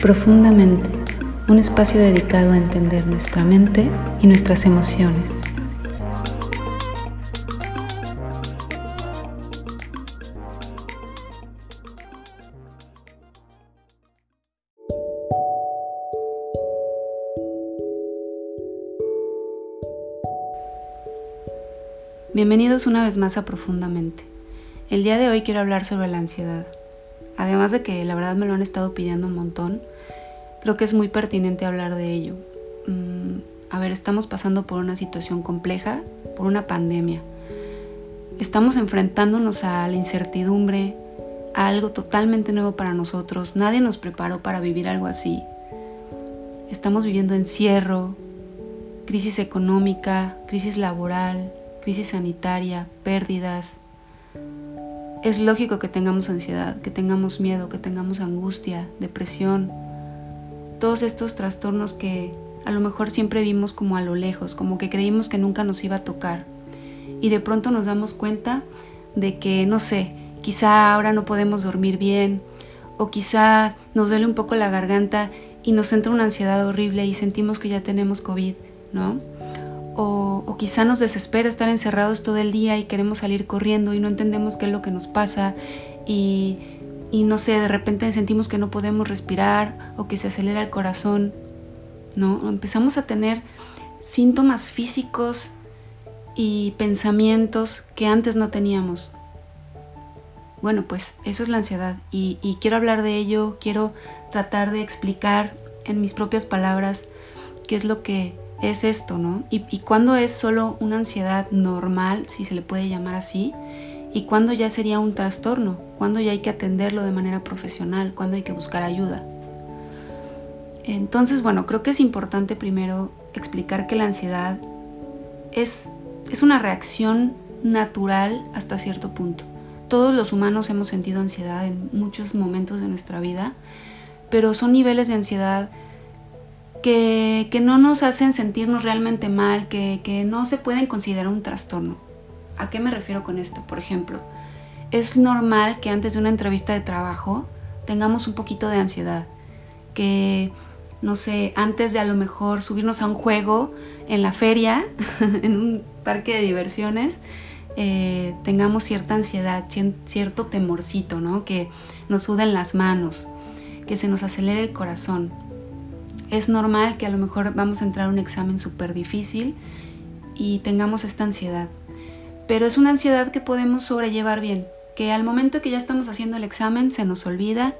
Profundamente, un espacio dedicado a entender nuestra mente y nuestras emociones. Bienvenidos una vez más a Profundamente. El día de hoy quiero hablar sobre la ansiedad. Además de que la verdad me lo han estado pidiendo un montón, creo que es muy pertinente hablar de ello. Mm, a ver, estamos pasando por una situación compleja, por una pandemia. Estamos enfrentándonos a la incertidumbre, a algo totalmente nuevo para nosotros. Nadie nos preparó para vivir algo así. Estamos viviendo encierro, crisis económica, crisis laboral, crisis sanitaria, pérdidas. Es lógico que tengamos ansiedad, que tengamos miedo, que tengamos angustia, depresión, todos estos trastornos que a lo mejor siempre vimos como a lo lejos, como que creímos que nunca nos iba a tocar. Y de pronto nos damos cuenta de que, no sé, quizá ahora no podemos dormir bien, o quizá nos duele un poco la garganta y nos entra una ansiedad horrible y sentimos que ya tenemos COVID, ¿no? O, quizá nos desespera estar encerrados todo el día y queremos salir corriendo y no entendemos qué es lo que nos pasa y, y no sé, de repente sentimos que no podemos respirar o que se acelera el corazón, ¿no? Empezamos a tener síntomas físicos y pensamientos que antes no teníamos. Bueno, pues eso es la ansiedad y, y quiero hablar de ello, quiero tratar de explicar en mis propias palabras qué es lo que es esto, ¿no? Y, y cuándo es solo una ansiedad normal, si se le puede llamar así, y cuándo ya sería un trastorno, cuándo ya hay que atenderlo de manera profesional, cuándo hay que buscar ayuda. Entonces, bueno, creo que es importante primero explicar que la ansiedad es, es una reacción natural hasta cierto punto. Todos los humanos hemos sentido ansiedad en muchos momentos de nuestra vida, pero son niveles de ansiedad que, no nos hacen sentirnos realmente mal, que, no se pueden considerar un trastorno. ¿A qué me refiero con esto? Por ejemplo, es normal que antes de una entrevista de trabajo tengamos un poquito de ansiedad, que, no sé, antes de a lo mejor subirnos a un juego en la feria, en un parque de diversiones, eh, tengamos cierta ansiedad, cierto temorcito, ¿no? Que nos suden las manos, que se nos acelere el corazón es normal que a lo mejor vamos a entrar a un examen súper difícil y tengamos esta ansiedad. Pero es una ansiedad que podemos sobrellevar bien, que al momento que ya estamos haciendo el examen se nos olvida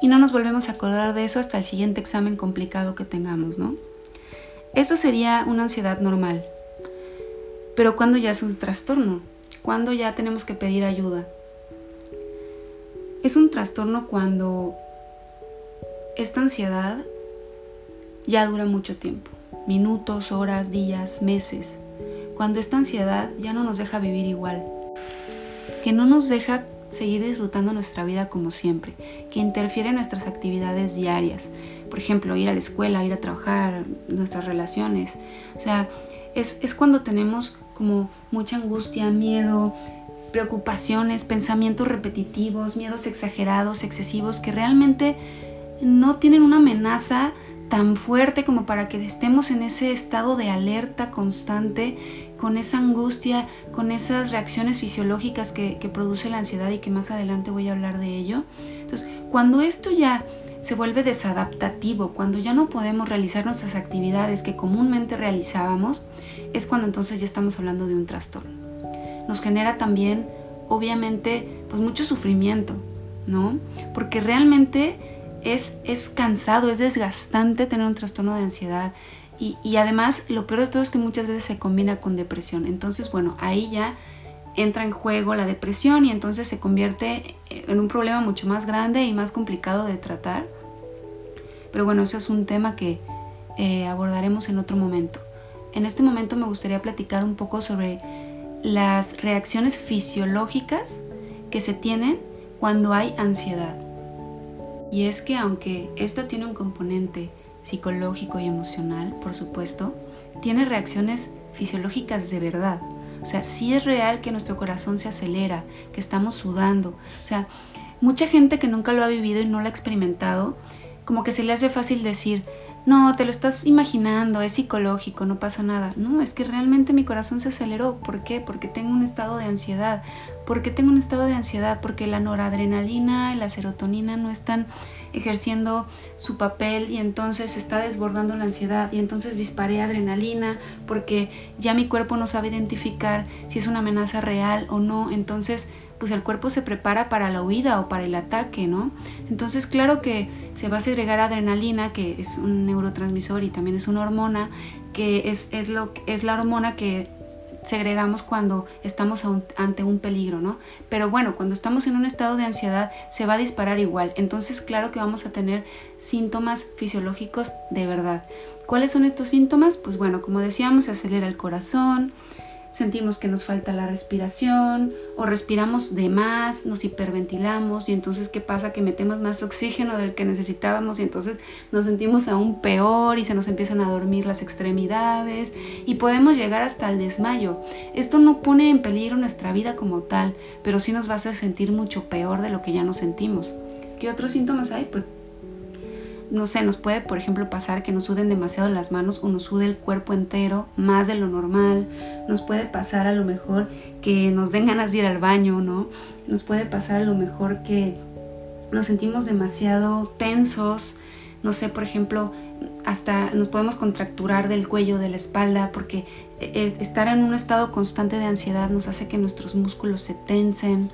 y no nos volvemos a acordar de eso hasta el siguiente examen complicado que tengamos, ¿no? Eso sería una ansiedad normal. Pero cuando ya es un trastorno, cuando ya tenemos que pedir ayuda. Es un trastorno cuando esta ansiedad ya dura mucho tiempo, minutos, horas, días, meses, cuando esta ansiedad ya no nos deja vivir igual, que no nos deja seguir disfrutando nuestra vida como siempre, que interfiere en nuestras actividades diarias, por ejemplo, ir a la escuela, ir a trabajar, nuestras relaciones, o sea, es, es cuando tenemos como mucha angustia, miedo, preocupaciones, pensamientos repetitivos, miedos exagerados, excesivos, que realmente no tienen una amenaza tan fuerte como para que estemos en ese estado de alerta constante, con esa angustia, con esas reacciones fisiológicas que, produce la ansiedad y que más adelante voy a hablar de ello. Entonces, cuando esto ya se vuelve desadaptativo, cuando ya no podemos realizar nuestras actividades que comúnmente realizábamos, es cuando entonces ya estamos hablando de un trastorno. Nos genera también, obviamente, pues mucho sufrimiento, ¿no? Porque realmente es, cansado, es desgastante tener un trastorno de ansiedad. Y, además, lo peor de todo es que muchas veces se combina con depresión. Entonces, bueno, ahí ya entra en juego la depresión y entonces se convierte en un problema mucho más grande y más complicado de tratar. Pero bueno, eso es un tema que eh, abordaremos en otro momento. En este momento me gustaría platicar un poco sobre las reacciones fisiológicas que se tienen cuando hay ansiedad. Y es que aunque esto tiene un componente psicológico y emocional, por supuesto, tiene reacciones fisiológicas de verdad. O sea, sí es real que nuestro corazón se acelera, que estamos sudando. O sea, mucha gente que nunca lo ha vivido y no lo ha experimentado, como que se le hace fácil decir, no, te lo estás imaginando, es psicológico, no pasa nada. No, es que realmente mi corazón se aceleró. ¿Por qué? Porque tengo un estado de ansiedad. ¿Por qué tengo un estado de ansiedad? Porque la noradrenalina y la serotonina no están ejerciendo su papel y entonces está desbordando la ansiedad y entonces disparé adrenalina porque ya mi cuerpo no sabe identificar si es una amenaza real o no. Entonces pues el cuerpo se prepara para la huida o para el ataque, ¿no? Entonces, claro que se va a segregar adrenalina, que es un neurotransmisor y también es una hormona, que es, es, lo, es la hormona que segregamos cuando estamos ante un peligro, ¿no? Pero bueno, cuando estamos en un estado de ansiedad se va a disparar igual. Entonces, claro que vamos a tener síntomas fisiológicos de verdad. ¿Cuáles son estos síntomas? Pues bueno, como decíamos, se acelera el corazón, sentimos que nos falta la respiración o respiramos de más, nos hiperventilamos y entonces ¿qué pasa? Que metemos más oxígeno del que necesitábamos y entonces nos sentimos aún peor y se nos empiezan a dormir las extremidades y podemos llegar hasta el desmayo. Esto no pone en peligro nuestra vida como tal, pero sí nos va a hacer sentir mucho peor de lo que ya nos sentimos. ¿Qué otros síntomas hay? Pues no sé, nos puede, por ejemplo, pasar que nos suden demasiado las manos o nos sude el cuerpo entero más de lo normal. Nos puede pasar a lo mejor que nos den ganas de ir al baño, ¿no? Nos puede pasar a lo mejor que nos sentimos demasiado tensos. No sé, por ejemplo, hasta nos podemos contracturar del cuello, de la espalda, porque eh, estar en un estado constante de ansiedad nos hace que nuestros músculos se tensen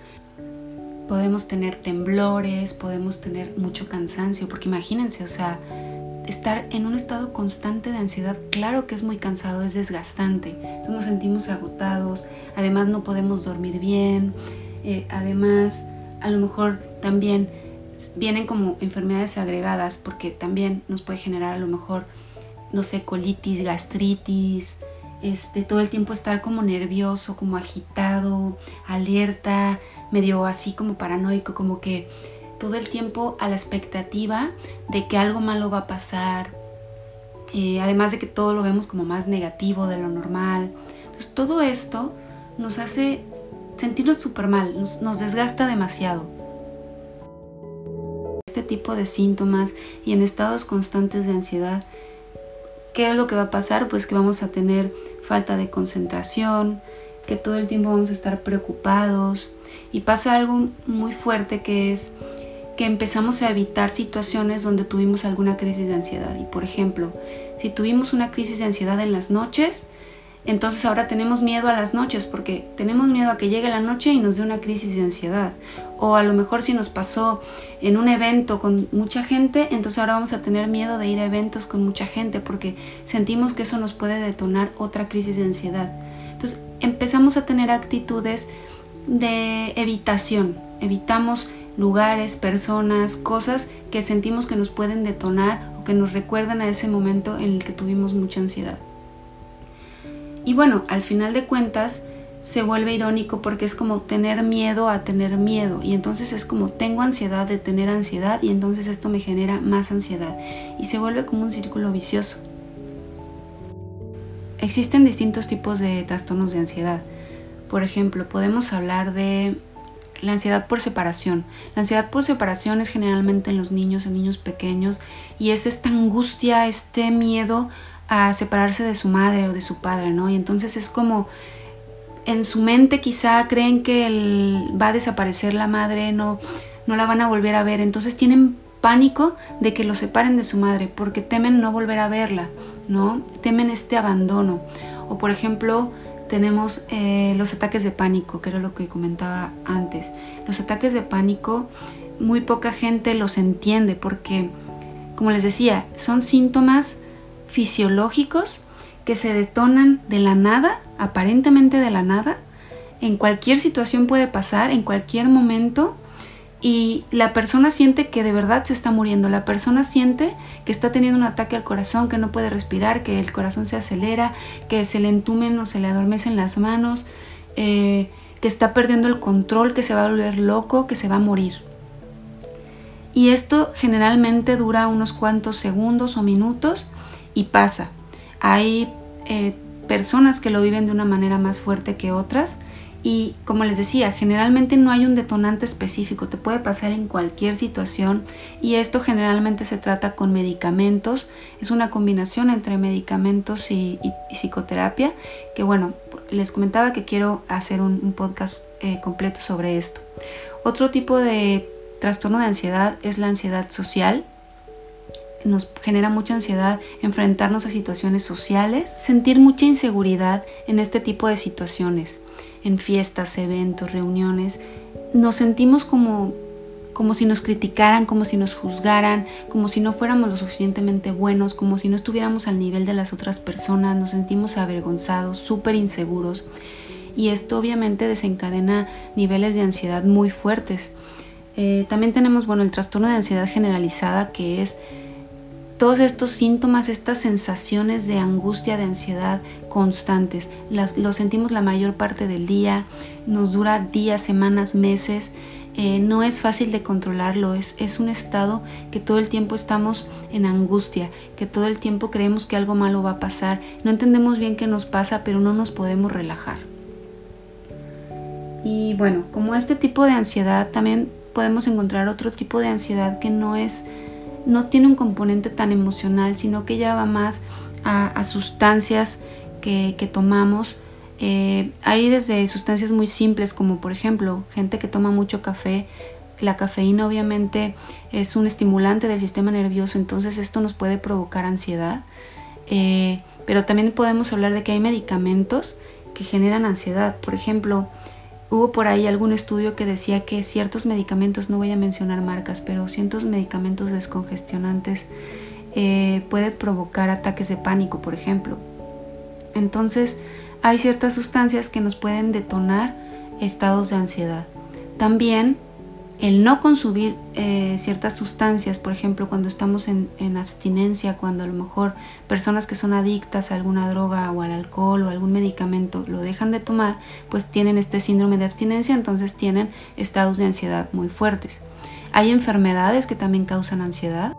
podemos tener temblores, podemos tener mucho cansancio, porque imagínense, o sea, estar en un estado constante de ansiedad, claro que es muy cansado, es desgastante, entonces nos sentimos agotados, además no podemos dormir bien, eh, además a lo mejor también vienen como enfermedades agregadas, porque también nos puede generar a lo mejor, no sé, colitis, gastritis, este, todo el tiempo estar como nervioso, como agitado, alerta, medio así como paranoico, como que todo el tiempo a la expectativa de que algo malo va a pasar, eh, además de que todo lo vemos como más negativo de lo normal. Todo esto nos hace sentirnos súper mal, nos desgasta demasiado. Este tipo de síntomas y en estados constantes de ansiedad, ¿qué es lo que va a pasar? Pues que vamos a tener falta de concentración, que todo el tiempo vamos a estar preocupados, y pasa algo muy fuerte que es que empezamos a evitar situaciones donde tuvimos alguna crisis de ansiedad. Y por ejemplo, si tuvimos una crisis de ansiedad en las noches, entonces ahora tenemos miedo a las noches porque tenemos miedo a que llegue la noche y nos dé una crisis de ansiedad. O a lo mejor si nos pasó en un evento con mucha gente, entonces ahora vamos a tener miedo de ir a eventos con mucha gente porque sentimos que eso nos puede detonar otra crisis de ansiedad. Entonces empezamos a tener actitudes de evitación. Evitamos lugares, personas, cosas que sentimos que nos pueden detonar o que nos recuerdan a ese momento en el que tuvimos mucha ansiedad. Y bueno, al final de cuentas se vuelve irónico porque es como tener miedo a tener miedo y entonces es como tengo ansiedad de tener ansiedad y entonces esto me genera más ansiedad y se vuelve como un círculo vicioso. Existen distintos tipos de trastornos de ansiedad. Por ejemplo, podemos hablar de la ansiedad por separación. La ansiedad por separación es generalmente en los niños, en niños pequeños, y es esta angustia, este miedo a separarse de su madre o de su padre, ¿no? Y entonces es como en su mente quizá creen que va a desaparecer la madre, no, no la van a volver a ver, entonces tienen pánico de que lo separen de su madre porque temen no volver a verla, ¿no? Temen este abandono. O por ejemplo, tenemos eh, los ataques de pánico, que era lo que comentaba antes. Los ataques de pánico, muy poca gente los entiende porque, como les decía, son síntomas fisiológicos que se detonan de la nada, aparentemente de la nada. En cualquier situación puede pasar, en cualquier momento, y la persona siente que de verdad se está muriendo, la persona siente que está teniendo un ataque al corazón, que no puede respirar, que el corazón se acelera, que se le entumen o se le adormecen las manos, eh, que está perdiendo el control, que se va a volver loco, que se va a morir. Y esto generalmente dura unos cuantos segundos o minutos y pasa. Hay eh, personas que lo viven de una manera más fuerte que otras Y como les decía, generalmente no hay un detonante específico, te puede pasar en cualquier situación y esto generalmente se trata con medicamentos, es una combinación entre medicamentos y, psicoterapia, que bueno, les comentaba que quiero hacer un, podcast eh, completo sobre esto. Otro tipo de trastorno de ansiedad es la ansiedad social, nos genera mucha ansiedad enfrentarnos a situaciones sociales, sentir mucha inseguridad en este tipo de situaciones en fiestas, eventos, reuniones, nos sentimos como, como si nos criticaran, como si nos juzgaran, como si no fuéramos lo suficientemente buenos, como si no estuviéramos al nivel de las otras personas, nos sentimos avergonzados, súper inseguros. Y esto obviamente desencadena niveles de ansiedad muy fuertes. Eh, también tenemos, bueno, el trastorno de ansiedad generalizada, que es todos estos síntomas, estas sensaciones de angustia, de ansiedad constantes. Las, lo sentimos la mayor parte del día, nos dura días, semanas, meses. Eh, no es fácil de controlarlo, es, es un estado que todo el tiempo estamos en angustia, que todo el tiempo creemos que algo malo va a pasar, no entendemos bien qué nos pasa, pero no nos podemos relajar. Y bueno, como este tipo de ansiedad, también podemos encontrar otro tipo de ansiedad que no es no tiene un componente tan emocional, sino que ya va más a, sustancias que, tomamos. Eh, hay desde sustancias muy simples como por ejemplo gente que toma mucho café. La cafeína obviamente es un estimulante del sistema nervioso, entonces esto nos puede provocar ansiedad. Eh, pero también podemos hablar de que hay medicamentos que generan ansiedad. Por ejemplo, Hubo por ahí algún estudio que decía que ciertos medicamentos, no voy a mencionar marcas, pero ciertos medicamentos descongestionantes eh, puede provocar ataques de pánico, por ejemplo. Entonces, hay ciertas sustancias que nos pueden detonar estados de ansiedad. También el no consumir eh, ciertas sustancias, por ejemplo, cuando estamos en, abstinencia, cuando a lo mejor personas que son adictas a alguna droga o al alcohol o algún medicamento lo dejan de tomar, pues tienen este síndrome de abstinencia, entonces tienen estados de ansiedad muy fuertes. Hay enfermedades que también causan ansiedad,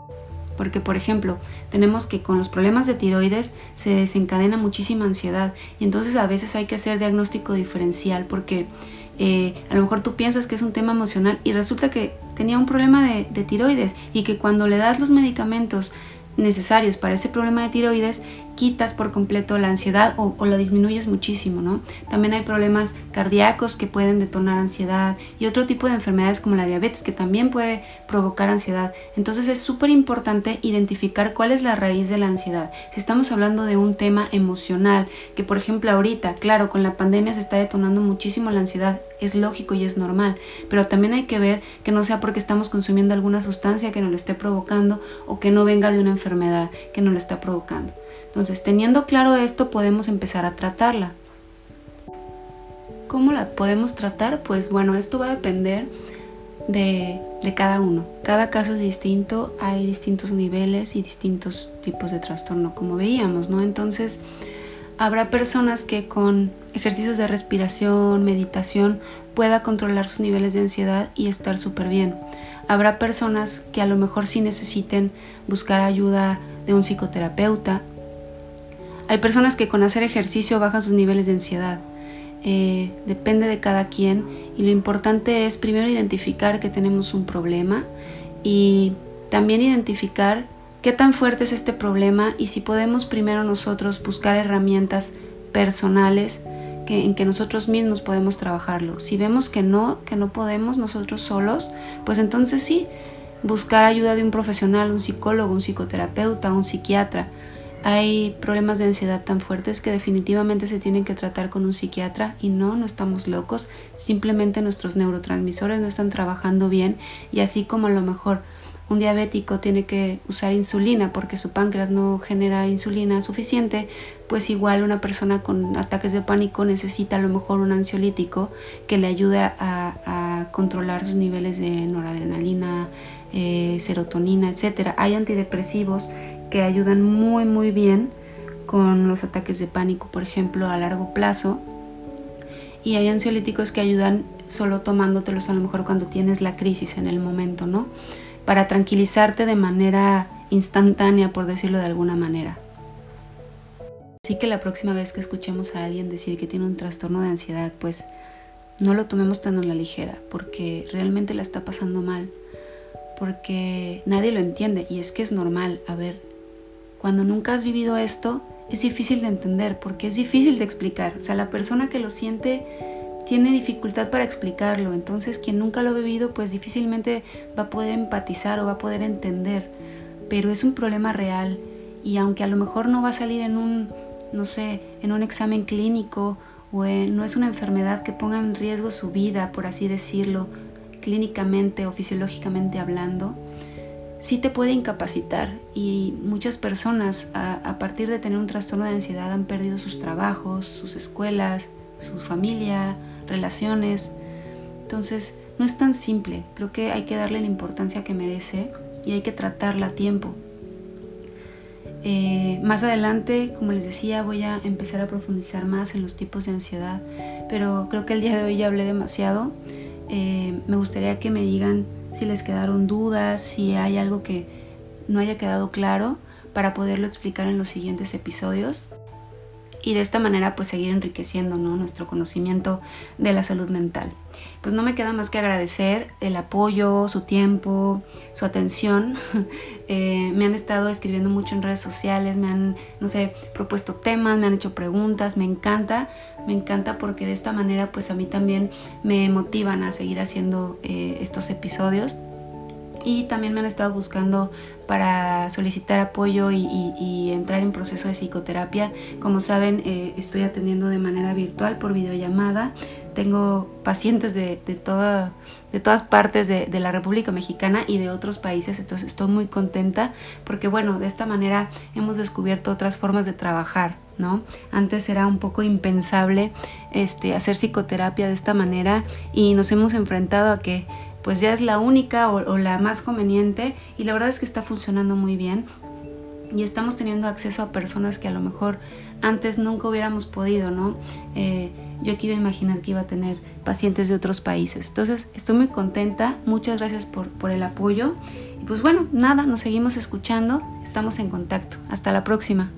porque por ejemplo, tenemos que con los problemas de tiroides se desencadena muchísima ansiedad y entonces a veces hay que hacer diagnóstico diferencial porque eh, a lo mejor tú piensas que es un tema emocional y resulta que tenía un problema de, de tiroides y que cuando le das los medicamentos necesarios para ese problema de tiroides, quitas por completo la ansiedad o, la disminuyes muchísimo, ¿no? También hay problemas cardíacos que pueden detonar ansiedad y otro tipo de enfermedades como la diabetes que también puede provocar ansiedad. Entonces es súper importante identificar cuál es la raíz de la ansiedad. Si estamos hablando de un tema emocional, que por ejemplo ahorita, claro, con la pandemia se está detonando muchísimo la ansiedad, es lógico y es normal, pero también hay que ver que no sea porque estamos consumiendo alguna sustancia que nos lo esté provocando o que no venga de una enfermedad que nos lo está provocando. Entonces, teniendo claro esto, podemos empezar a tratarla. ¿Cómo la podemos tratar? Pues bueno, esto va a depender de, cada uno. Cada caso es distinto, hay distintos niveles y distintos tipos de trastorno, como veíamos, ¿no? Entonces, habrá personas que con ejercicios de respiración, meditación, pueda controlar sus niveles de ansiedad y estar súper bien. Habrá personas que a lo mejor sí necesiten buscar ayuda de un psicoterapeuta hay personas que con hacer ejercicio bajan sus niveles de ansiedad. Eh, depende de cada quien y lo importante es primero identificar que tenemos un problema y también identificar qué tan fuerte es este problema y si podemos primero nosotros buscar herramientas personales que, en que nosotros mismos podemos trabajarlo. Si vemos que no, que no podemos nosotros solos, pues entonces sí, buscar ayuda de un profesional, un psicólogo, un psicoterapeuta, un psiquiatra hay problemas de ansiedad tan fuertes que definitivamente se tienen que tratar con un psiquiatra y no, no estamos locos, simplemente nuestros neurotransmisores no están trabajando bien y así como a lo mejor un diabético tiene que usar insulina porque su páncreas no genera insulina suficiente, pues igual una persona con ataques de pánico necesita a lo mejor un ansiolítico que le ayude a, controlar sus niveles de noradrenalina, eh, serotonina, etc. Hay antidepresivos que ayudan muy muy bien con los ataques de pánico, por ejemplo, a largo plazo. Y hay ansiolíticos que ayudan solo tomándotelos a lo mejor cuando tienes la crisis en el momento, ¿no? Para tranquilizarte de manera instantánea, por decirlo de alguna manera. Así que la próxima vez que escuchemos a alguien decir que tiene un trastorno de ansiedad, pues no lo tomemos tan a la ligera, porque realmente la está pasando mal, porque nadie lo entiende y es que es normal. A ver, cuando nunca has vivido esto, es difícil de entender, porque es difícil de explicar. O sea, la persona que lo siente tiene dificultad para explicarlo, entonces quien nunca lo ha vivido, pues difícilmente va a poder empatizar o va a poder entender, pero es un problema real. Y aunque a lo mejor no va a salir en un, no sé, en un examen clínico o no es una enfermedad que ponga en riesgo su vida, por así decirlo, clínicamente o fisiológicamente hablando, sí te puede incapacitar y muchas personas a, partir de tener un trastorno de ansiedad han perdido sus trabajos, sus escuelas, su familia, relaciones. Entonces, no es tan simple. Creo que hay que darle la importancia que merece y hay que tratarla a tiempo. Eh, más adelante, como les decía, voy a empezar a profundizar más en los tipos de ansiedad, pero creo que el día de hoy ya hablé demasiado. Eh, me gustaría que me digan si les quedaron dudas, si hay algo que no haya quedado claro para poderlo explicar en los siguientes episodios y de esta manera pues seguir enriqueciendo nuestro conocimiento de la salud mental. Pues no me queda más que agradecer el apoyo, su tiempo, su atención. Eh, me han estado escribiendo mucho en redes sociales, me han, no sé, propuesto temas, me han hecho preguntas, me encanta, me encanta porque de esta manera pues a mí también me motivan a seguir haciendo eh, estos episodios y también me han estado buscando para solicitar apoyo y, entrar en proceso de psicoterapia. Como saben, eh, estoy atendiendo de manera virtual por videollamada. Tengo pacientes de, de, de todas partes de, de, la República Mexicana y de otros países, entonces estoy muy contenta porque bueno, de esta manera hemos descubierto otras formas de trabajar. ¿No? Antes era un poco impensable este, hacer psicoterapia de esta manera y nos hemos enfrentado a que pues ya es la única o, la más conveniente y la verdad es que está funcionando muy bien y estamos teniendo acceso a personas que a lo mejor antes nunca hubiéramos podido, ¿no? Eh, yo que iba a imaginar que iba a tener pacientes de otros países. Entonces, estoy muy contenta, muchas gracias por, por el apoyo. Y pues bueno, nada, nos seguimos escuchando, estamos en contacto. Hasta la próxima.